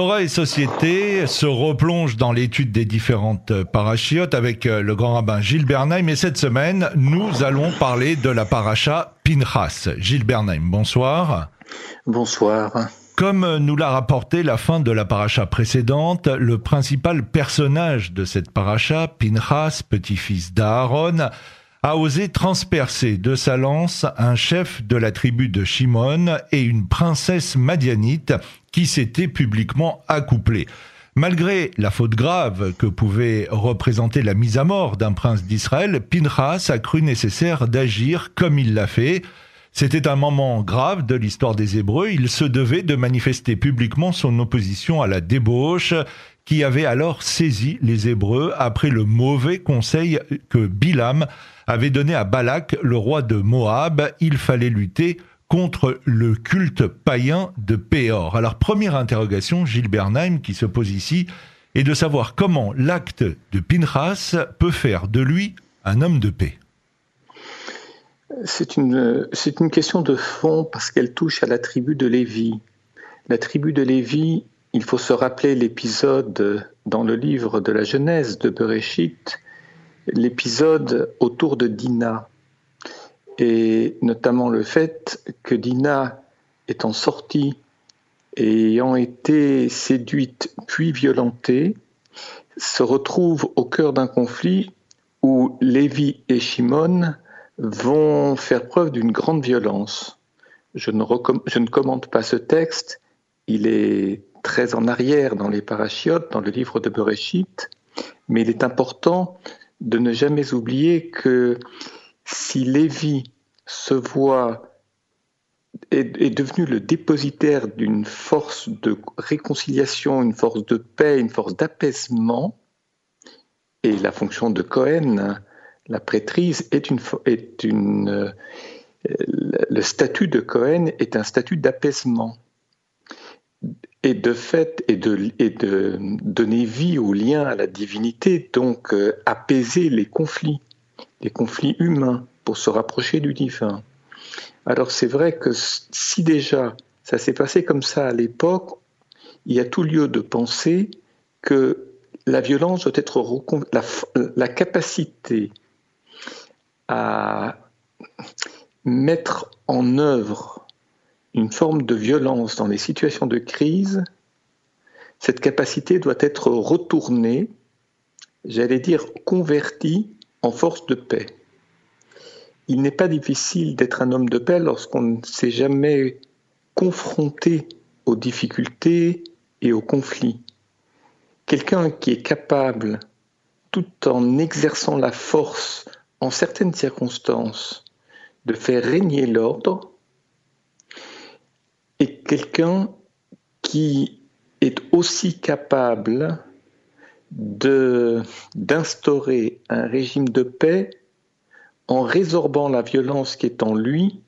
Torah et société se replonge dans l'étude des différentes parachiotes avec euh, le grand rabbin Gilles Bernheim. Et cette semaine, nous allons parler de la paracha Pinchas. Gilles Bernheim, bonsoir. Bonsoir. Comme nous l'a rapporté la fin de la paracha précédente, le principal personnage de cette paracha, Pinchas, petit-fils d'Aaron, a osé transpercer de sa lance un chef de la tribu de Shimon et une princesse madianite qui s'était publiquement accouplée. Malgré la faute grave que pouvait représenter la mise à mort d'un prince d'Israël, Pinchas a cru nécessaire d'agir comme il l'a fait. C'était un moment grave de l'histoire des Hébreux. Il se devait de manifester publiquement son opposition à la débauche qui avait alors saisi les Hébreux après le mauvais conseil que Bilam avait donné à Balak, le roi de Moab. Il fallait lutter contre le culte païen de Péor. Alors première interrogation, Gilles Bernheim qui se pose ici, est de savoir comment l'acte de Pinchas peut faire de lui un homme de paix. C'est une, c'est une question de fond parce qu'elle touche à la tribu de Lévi. La tribu de Lévi, il faut se rappeler l'épisode dans le livre de la Genèse de Bereshit, l'épisode autour de Dina, et notamment le fait que Dina étant sortie et ayant été séduite puis violentée, se retrouve au cœur d'un conflit où Lévi et Shimon vont faire preuve d'une grande violence. Je ne, je ne, commente pas ce texte, il est très en arrière dans les parachiotes, dans le livre de Bereshit, mais il est important de ne jamais oublier que si Lévi se voit est, devenu le dépositaire d'une force de réconciliation, une force de paix, une force d'apaisement, et la fonction de Cohen, la prêtrise, est une, est une euh, le statut de Cohen est un statut d'apaisement. Et de fait et de, donner vie au lien à la divinité, donc euh, apaiser les conflits, les conflits humains pour se rapprocher du divin. Alors c'est vrai que si déjà ça s'est passé comme ça à l'époque, il y a tout lieu de penser que la violence doit être la, la capacité à mettre en œuvre une forme de violence dans les situations de crise, cette capacité doit être retournée, j'allais dire convertie en force de paix. Il n'est pas difficile d'être un homme de paix lorsqu'on ne s'est jamais confronté aux difficultés et aux conflits. Quelqu'un qui est capable, tout en exerçant la force en certaines circonstances, de faire régner l'ordre, est quelqu'un qui est aussi capable d'instaurer un régime de paix en résorbant la violence qui est en lui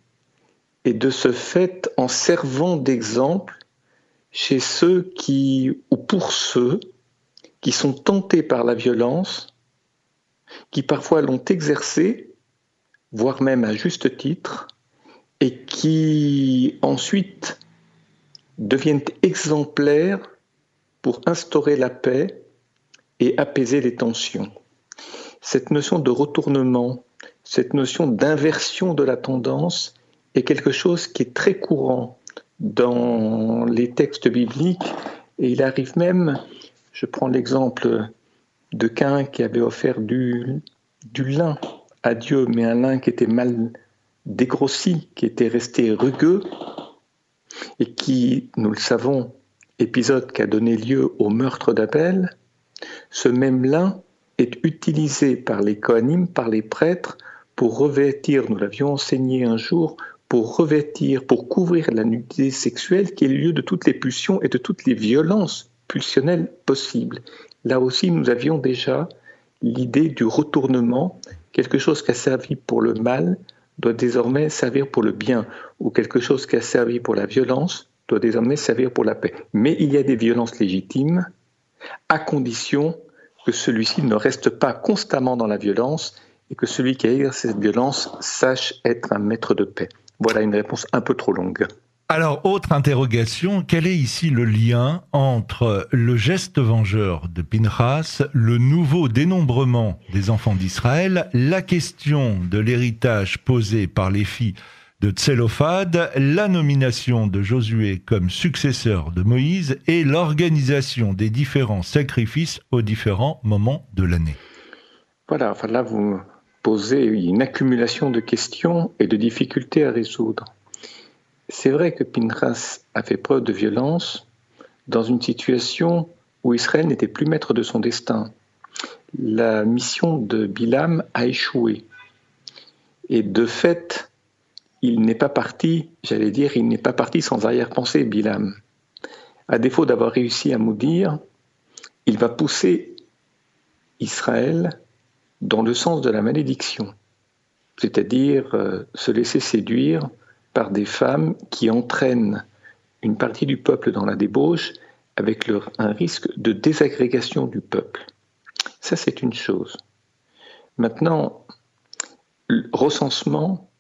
et de ce fait en servant d'exemple chez ceux qui, ou pour ceux qui sont tentés par la violence, qui parfois l'ont exercée, voire même à juste titre, et qui ensuite deviennent exemplaires pour instaurer la paix et apaiser les tensions. Cette notion de retournement, cette notion d'inversion de la tendance est quelque chose qui est très courant dans les textes bibliques et il arrive même, je prends l'exemple de Cain qui avait offert du, lin à Dieu, mais un lin qui était mal dégrossi, qui était resté rugueux, et qui, nous le savons, épisode qui a donné lieu au meurtre d'Abel, ce même lin est utilisé par les Kohanim, par les prêtres, pour revêtir, nous l'avions enseigné un jour, pour revêtir, pour couvrir la nudité sexuelle qui est le lieu de toutes les pulsions et de toutes les violences pulsionnelles possibles. Là aussi, nous avions déjà l'idée du retournement, quelque chose qui a servi pour le mal doit désormais servir pour le bien, ou quelque chose qui a servi pour la violence doit désormais servir pour la paix. Mais il y a des violences légitimes, à condition que celui-ci ne reste pas constamment dans la violence et que celui qui a exercé cette violence sache être un maître de paix. Voilà une réponse un peu trop longue. Alors, autre interrogation, quel est ici le lien entre le geste vengeur de Pinchas, le nouveau dénombrement des enfants d'Israël, la question de l'héritage posé par les filles de Tselophad, la nomination de Josué comme successeur de Moïse et l'organisation des différents sacrifices aux différents moments de l'année Voilà, enfin là vous posez une accumulation de questions et de difficultés à résoudre. C'est vrai que Pinchas a fait preuve de violence dans une situation où Israël n'était plus maître de son destin. La mission de Bilam a échoué. Et de fait, il n'est pas parti, j'allais dire, il n'est pas parti sans arrière-pensée, Bilam. À défaut d'avoir réussi à maudire, il va pousser Israël dans le sens de la malédiction, c'est-à-dire euh, se laisser séduire par des femmes qui entraînent une partie du peuple dans la débauche avec un risque de désagrégation du peuple. Ça, c'est une chose. Maintenant, le recensement,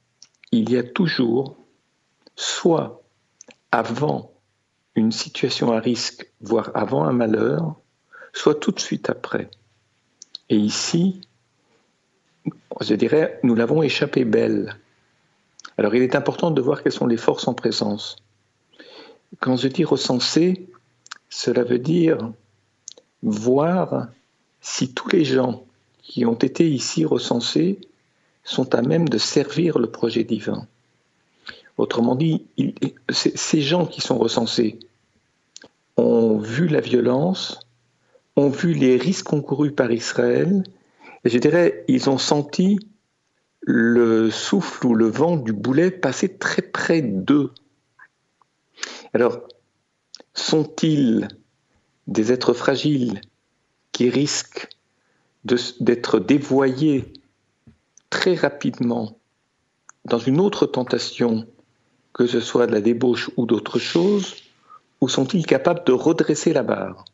il y a toujours, soit avant une situation à risque, voire avant un malheur, soit tout de suite après. Et ici, je dirais, nous l'avons échappé belle. Alors il est important de voir quelles sont les forces en présence. Quand je dis recenser, cela veut dire voir si tous les gens qui ont été ici recensés sont à même de servir le projet divin. Autrement dit, ces gens qui sont recensés ont vu la violence, ont vu les risques encourus par Israël, et je dirais, ils ont senti le souffle ou le vent du boulet passait très près d'eux. Alors, sont-ils des êtres fragiles qui risquent d'être dévoyés très rapidement dans une autre tentation, que ce soit de la débauche ou d'autre chose, ou sont-ils capables de redresser la barre?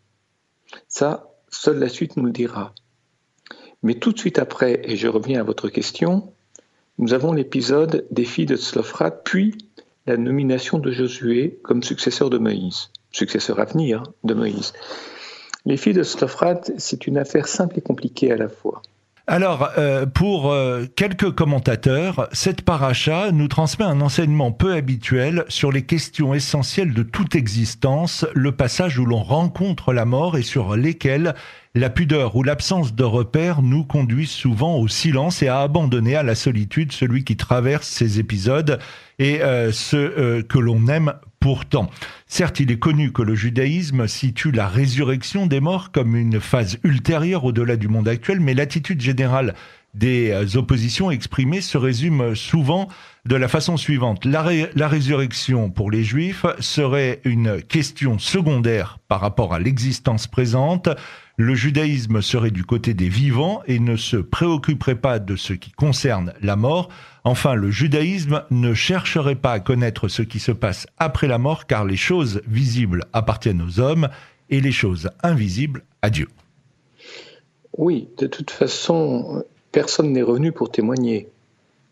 Ça, seule la suite nous le dira. Mais tout de suite après, et je reviens à votre question, nous avons l'épisode des filles de Tslofrat, puis la nomination de Josué comme successeur de Moïse, successeur à venir de Moïse. Les filles de Tslofrat, c'est une affaire simple et compliquée à la fois. Alors, euh, pour euh, quelques commentateurs, cette paracha nous transmet un enseignement peu habituel sur les questions essentielles de toute existence, le passage où l'on rencontre la mort et sur lesquelles la pudeur ou l'absence de repères nous conduisent souvent au silence et à abandonner à la solitude celui qui traverse ces épisodes et euh, ce que l'on aime pourtant. Certes, il est connu que le judaïsme situe la résurrection des morts comme une phase ultérieure au-delà du monde actuel, mais l'attitude générale des euh, oppositions exprimées se résume souvent de la façon suivante. La, la, résurrection pour les juifs serait une question secondaire par rapport à l'existence présente. Le judaïsme serait du côté des vivants et ne se préoccuperait pas de ce qui concerne la mort. Enfin, le judaïsme ne chercherait pas à connaître ce qui se passe après la mort car les choses visibles appartiennent aux hommes et les choses invisibles à Dieu. Oui, de toute façon, personne n'est revenu pour témoigner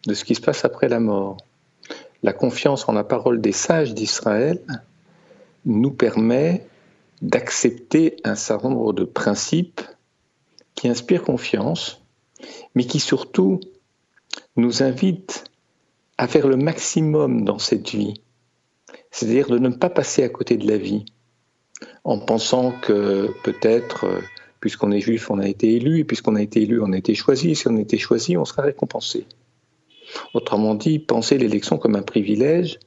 de ce qui se passe après la mort. La confiance en la parole des sages d'Israël nous permet d'accepter un certain nombre de principes qui inspirent confiance, mais qui surtout nous invitent à faire le maximum dans cette vie, c'est-à-dire de ne pas passer à côté de la vie en pensant que peut-être puisqu'on est juif, on a été élu, et puisqu'on a été élu, on a été choisi, et si on a été choisi, on sera récompensé. Autrement dit, penser l'élection comme un privilège,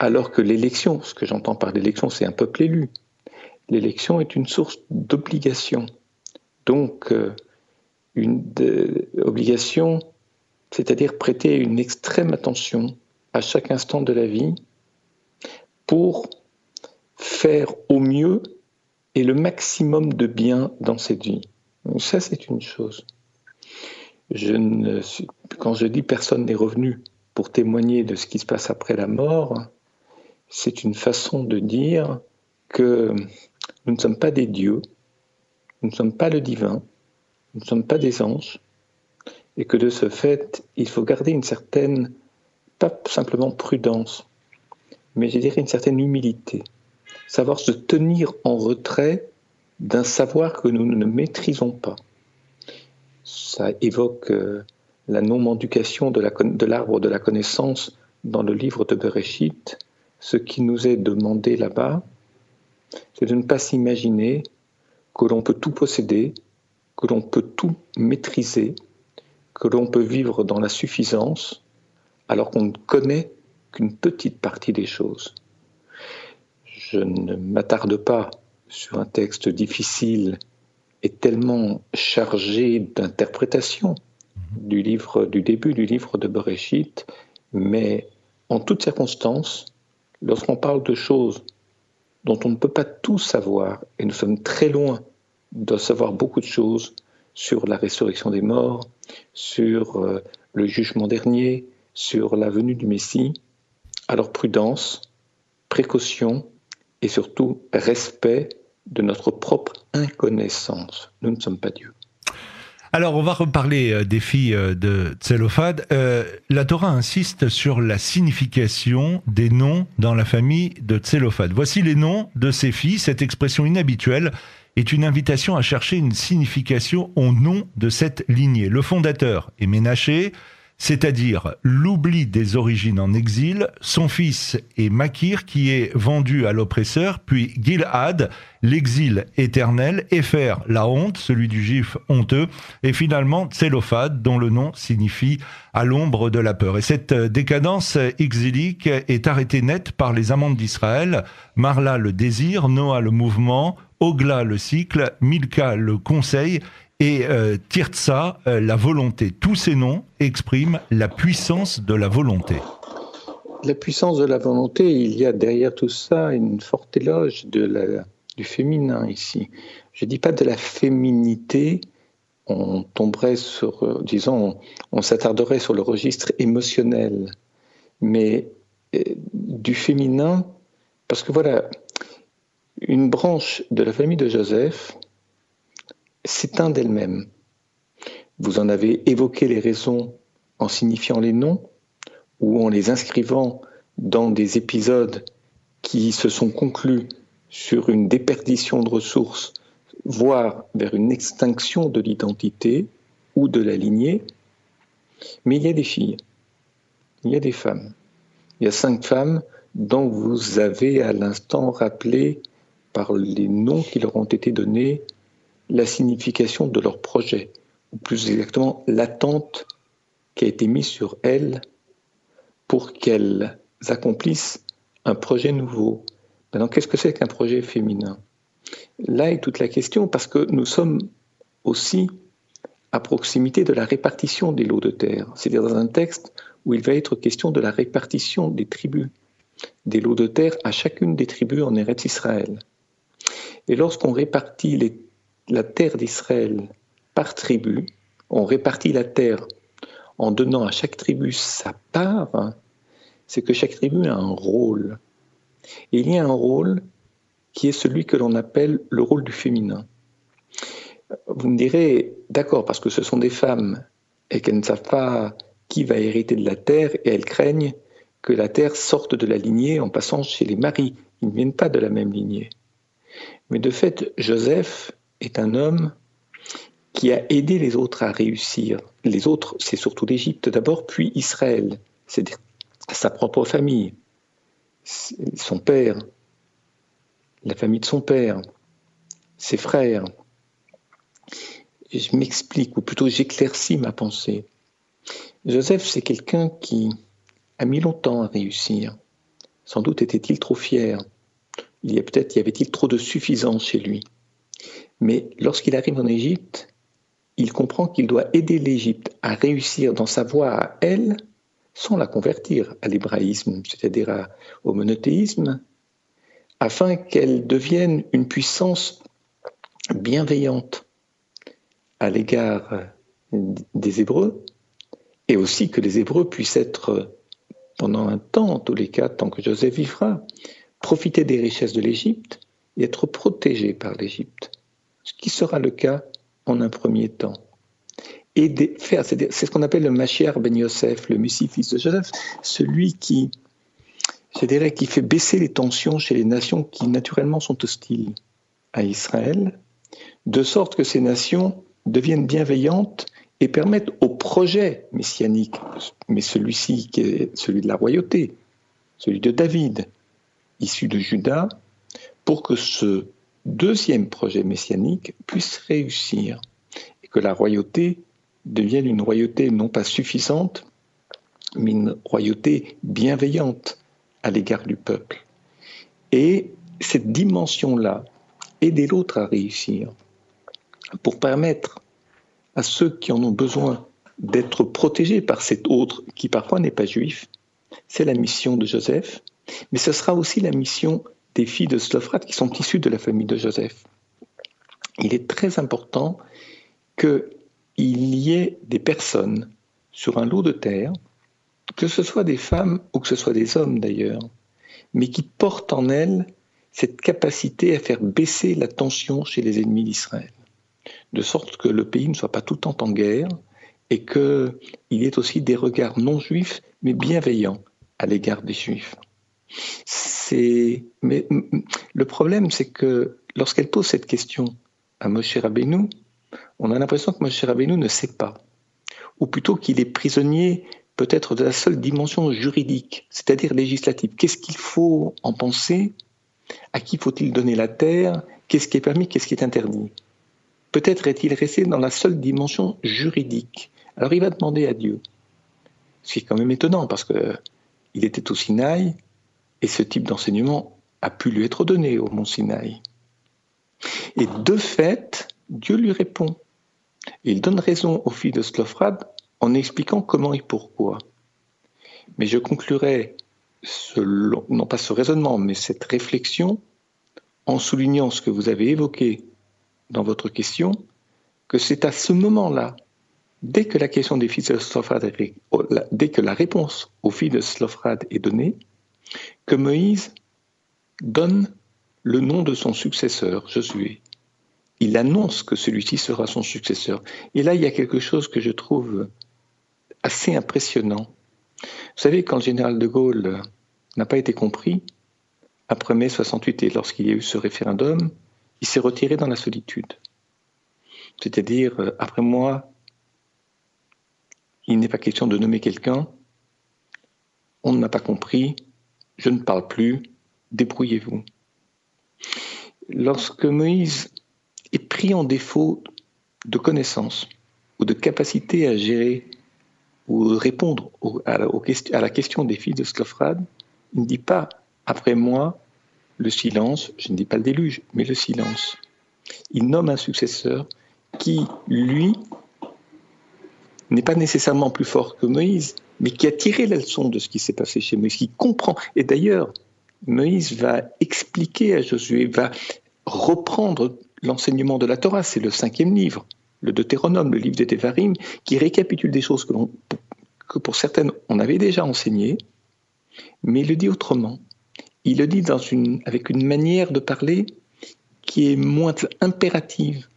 alors que l'élection, ce que j'entends par l'élection, c'est un peuple élu. L'élection est une source d'obligation. Donc, euh, une obligation, c'est-à-dire prêter une extrême attention à chaque instant de la vie pour faire au mieux et le maximum de bien dans cette vie. ça, c'est une chose. Quand je dis personne n'est revenu pour témoigner de ce qui se passe après la mort, c'est une façon de dire que nous ne sommes pas des dieux, nous ne sommes pas le divin, nous ne sommes pas des anges, et que de ce fait, il faut garder une certaine, pas simplement prudence, mais je dirais une certaine humilité. Savoir se tenir en retrait d'un savoir que nous ne maîtrisons pas. Ça évoque euh, la non-mendication de l'arbre de, la connaissance dans le livre de Bereshit. Ce qui nous est demandé là-bas, c'est de ne pas s'imaginer que l'on peut tout posséder, que l'on peut tout maîtriser, que l'on peut vivre dans la suffisance, alors qu'on ne connaît qu'une petite partie des choses. Je ne m'attarde pas sur un texte difficile et tellement chargé d'interprétation du livre du début du livre de Bereshit, mais en toutes circonstances, lorsqu'on parle de choses dont on ne peut pas tout savoir, et nous sommes très loin de savoir beaucoup de choses sur la résurrection des morts, sur euh, le jugement dernier, sur la venue du Messie, alors prudence, précaution et surtout respect de notre propre inconnaissance. Nous ne sommes pas Dieu. Alors, on va reparler euh, des filles euh, de Tselophad. Euh, la Torah insiste sur la signification des noms dans la famille de Tselophad. Voici les noms de ces filles. Cette expression inhabituelle est une invitation à chercher une signification au nom de cette lignée. Le fondateur est Ménaché, c'est-à-dire l'oubli des origines en exil. Son fils est Makir, qui est vendu à l'oppresseur, puis Gilad, l'exil éternel, Epher, la honte, celui du juif honteux, et finalement Tselophad, dont le nom signifie à l'ombre de la peur. Et cette décadence exilique est arrêtée net par les amantes d'Israël, Marla le désir, Noah le mouvement, Ogla le cycle, Milka le conseil, et euh, Tirtsa, euh, la volonté. Tous ces noms expriment la puissance de la volonté. La puissance de la volonté, il y a derrière tout ça une forte éloge du féminin ici. Je ne dis pas de la féminité, on tomberait sur, euh, disons, on, s'attarderait sur le registre émotionnel, mais du féminin, parce que voilà, une branche de la famille de Joseph, s'éteint d'elle-même. Vous en avez évoqué les raisons en signifiant les noms ou en les inscrivant dans des épisodes qui se sont conclus sur une déperdition de ressources, voire vers une extinction de l'identité ou de la lignée. Mais il y a des filles, il y a des femmes. Il y a cinq femmes dont vous avez à l'instant rappelé par les noms qui leur ont été donnés la signification de leur projet, ou plus exactement l'attente qui a été mise sur elles pour qu'elles accomplissent un projet nouveau. Maintenant, qu'est-ce que c'est qu'un projet féminin? Là est toute la question parce que nous sommes aussi à proximité de la répartition des lots de terre, c'est-à-dire dans un texte où il va être question de la répartition des tribus, des lots de terre à chacune des tribus en Eretz Israël. Et lorsqu'on répartit les la terre d'Israël par tribu, on répartit la terre en donnant à chaque tribu sa part, c'est que chaque tribu a un rôle. Et il y a un rôle qui est celui que l'on appelle le rôle du féminin. Vous me direz, d'accord, parce que ce sont des femmes et qu'elles ne savent pas qui va hériter de la terre et elles craignent que la terre sorte de la lignée en passant chez les maris. Ils ne viennent pas de la même lignée. Mais de fait, Joseph est un homme qui a aidé les autres à réussir. Les autres, c'est surtout l'Égypte d'abord, puis Israël, c'est-à-dire sa propre famille, son père, la famille de son père, ses frères. je m'explique, ou plutôt j'éclaircis ma pensée. Joseph, c'est quelqu'un qui a mis longtemps à réussir. Sans doute était-il trop fier. Il y a peut-être y avait-il trop de suffisance chez lui. Mais lorsqu'il arrive en Égypte, il comprend qu'il doit aider l'Égypte à réussir dans sa voie à elle, sans la convertir à l'hébraïsme, c'est-à-dire au monothéisme, afin qu'elle devienne une puissance bienveillante à l'égard des Hébreux, et aussi que les Hébreux puissent être, pendant un temps, en tous les cas, tant que Joseph vivra, profiter des richesses de l'Égypte et être protégés par l'Égypte ce qui sera le cas en un premier temps. Et c'est ce qu'on appelle le Mashiach ben Yosef, le Messie fils de Joseph, celui qui qu'il fait baisser les tensions chez les nations qui naturellement sont hostiles à Israël, de sorte que ces nations deviennent bienveillantes et permettent au projet messianique, mais celui-ci qui est celui de la royauté, celui de David, issu de Judas, pour que ce deuxième projet messianique puisse réussir et que la royauté devienne une royauté non pas suffisante, mais une royauté bienveillante à l'égard du peuple. Et cette dimension-là, aider l'autre à réussir, pour permettre à ceux qui en ont besoin d'être protégés par cet autre qui parfois n'est pas juif, c'est la mission de Joseph, mais ce sera aussi la mission des filles de Slofrat qui sont issues de la famille de Joseph. Il est très important qu'il y ait des personnes sur un lot de terre, que ce soit des femmes ou que ce soit des hommes d'ailleurs, mais qui portent en elles cette capacité à faire baisser la tension chez les ennemis d'Israël de sorte que le pays ne soit pas tout le temps en guerre et qu'il y ait aussi des regards non juifs, mais bienveillants à l'égard des juifs. Mais le problème, c'est que lorsqu'elle pose cette question à Moshe Rabbeinu, on a l'impression que Moshe Rabbeinu ne sait pas, ou plutôt qu'il est prisonnier peut-être de la seule dimension juridique, c'est-à-dire législative. Qu'est-ce qu'il faut en penser? À qui faut-il donner la terre? Qu'est-ce qui est permis? Qu'est-ce qui est interdit? Peut-être est-il resté dans la seule dimension juridique. Alors il va demander à Dieu. Ce qui est quand même étonnant parce que il était au Sinaï et ce type d'enseignement a pu lui être donné au mont Sinaï. Et de fait, Dieu lui répond. il donne raison aux filles de Slofrad en expliquant comment et pourquoi. Mais je conclurai non pas ce raisonnement, mais cette réflexion en soulignant ce que vous avez évoqué dans votre question que c'est à ce moment-là, dès que la question des de dès que la réponse aux filles de Slofrad est donnée, que Moïse donne le nom de son successeur, Josué. Il annonce que celui-ci sera son successeur. Et là, il y a quelque chose que je trouve assez impressionnant. Vous savez, quand le général de Gaulle n'a pas été compris, après mai 68 et lorsqu'il y a eu ce référendum, il s'est retiré dans la solitude. C'est-à-dire, après moi, il n'est pas question de nommer quelqu'un, on ne m'a pas compris, je ne parle plus, débrouillez-vous. Lorsque Moïse est pris en défaut de connaissances ou de capacité à gérer ou répondre à, la, question des filles de Sclofrad, il ne dit pas après moi, le silence, je ne dis pas le déluge, mais le silence. Il nomme un successeur qui, lui, n'est pas nécessairement plus fort que Moïse, mais qui a tiré la leçon de ce qui s'est passé chez Moïse, qui comprend. Et d'ailleurs, Moïse va expliquer à Josué, va reprendre l'enseignement de la Torah, c'est le cinquième livre, le Deutéronome, le livre des Devarim, qui récapitule des choses que, pour certaines on avait déjà enseignées, mais il le dit autrement il le dit avec une manière de parler qui est moins impérative,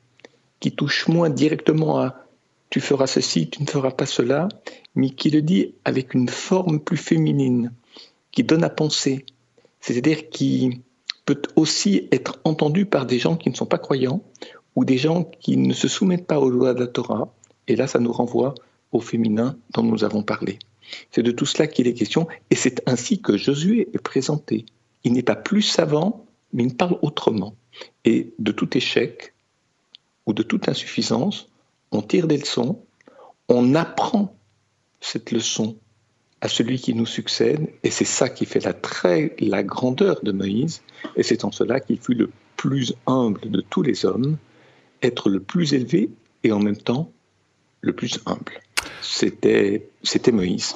qui touche moins directement à tu feras ceci, tu ne feras pas cela, mais qui le dit avec une forme plus féminine, qui donne à penser, c'est-à-dire qui peut aussi être entendu par des gens qui ne sont pas croyants ou des gens qui ne se soumettent pas aux lois de la Torah. Et là, ça nous renvoie au féminin dont nous avons parlé. C'est de tout cela qu'il est question, et c'est ainsi que Josué est présenté. Il n'est pas plus savant, mais il parle autrement. Et de tout échec ou de toute insuffisance, on tire des leçons, on apprend cette leçon à celui qui nous succède, et c'est ça qui fait la, très, la grandeur de Moïse, et c'est en cela qu'il fut le plus humble de tous les hommes, être le plus élevé et en même temps le plus humble. C'était Moïse.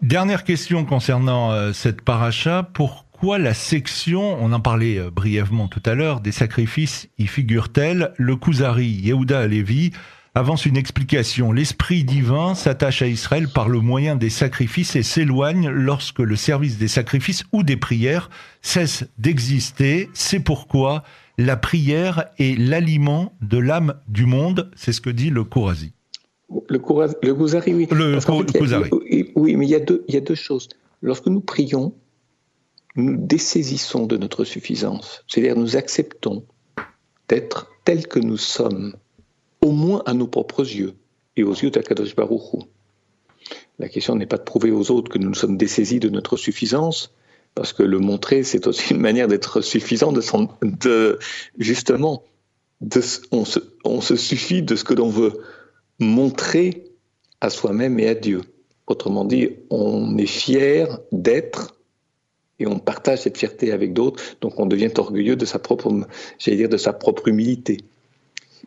Dernière question concernant euh, cette paracha. Pourquoi la section, on en parlait euh, brièvement tout à l'heure, des sacrifices y figure-t-elle Le Kuzari, Yehuda Alevi, avance une explication. L'esprit divin s'attache à Israël par le moyen des sacrifices et s'éloigne lorsque le service des sacrifices ou des prières cesse d'exister. C'est pourquoi la prière est l'aliment de l'âme du monde. C'est ce que dit le Kourazi. Le, le oui. Le, oui, mais il y, a deux, il y a deux choses. Lorsque nous prions, nous dessaisissons de notre suffisance, c'est-à-dire nous acceptons d'être tels que nous sommes, au moins à nos propres yeux et aux yeux d'Akadosh Baruch La question n'est pas de prouver aux autres que nous nous sommes dessaisis de notre suffisance, parce que le montrer, c'est aussi une manière d'être suffisant, de, justement, de, on, se, on suffit de ce que l'on veut montrer à soi-même et à Dieu. Autrement dit, on est fier d'être et on partage cette fierté avec d'autres, donc on devient orgueilleux de sa propre humilité.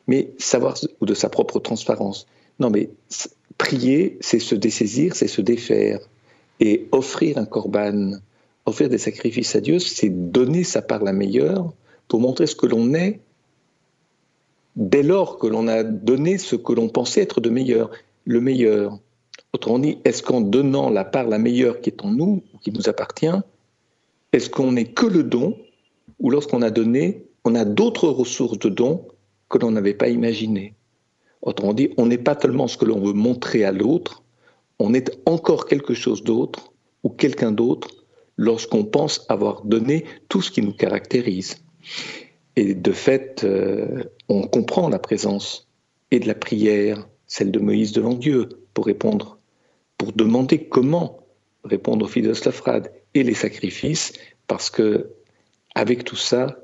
Mais savoir, ou de sa propre transparence. Non, mais prier, c'est se dessaisir, c'est se défaire. Et offrir un corban, offrir des sacrifices à Dieu, c'est donner sa part la meilleure pour montrer ce que l'on est dès lors que l'on a donné ce que l'on pensait être de meilleur, le meilleur. Autrement dit, est-ce qu'en donnant la part la meilleure qui est en nous, ou qui nous appartient, est-ce qu'on n'est que le don, ou lorsqu'on a donné, on a d'autres ressources de dons que l'on n'avait pas imaginées Autrement dit, on n'est pas tellement ce que l'on veut montrer à l'autre, on est encore quelque chose d'autre ou quelqu'un d'autre lorsqu'on pense avoir donné tout ce qui nous caractérise. Et de fait, euh, on comprend la présence et de la prière, celle de Moïse devant Dieu, pour répondre, pour demander comment répondre aux filles de et les sacrifices, parce que avec tout ça,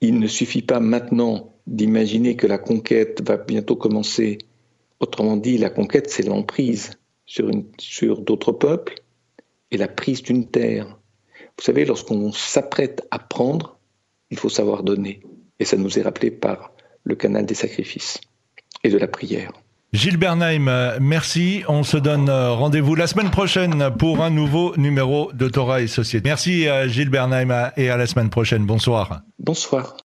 il ne suffit pas maintenant d'imaginer que la conquête va bientôt commencer. Autrement dit, la conquête, c'est l'emprise sur, sur d'autres peuples et la prise d'une terre. Vous savez, lorsqu'on s'apprête à prendre, il faut savoir donner. Et ça nous est rappelé par le canal des sacrifices et de la prière. Gilles Bernheim, merci. On se donne euh, rendez-vous la semaine prochaine pour un nouveau numéro de Torah et Société. Merci euh, Gilles Bernheim et à la semaine prochaine. Bonsoir. Bonsoir.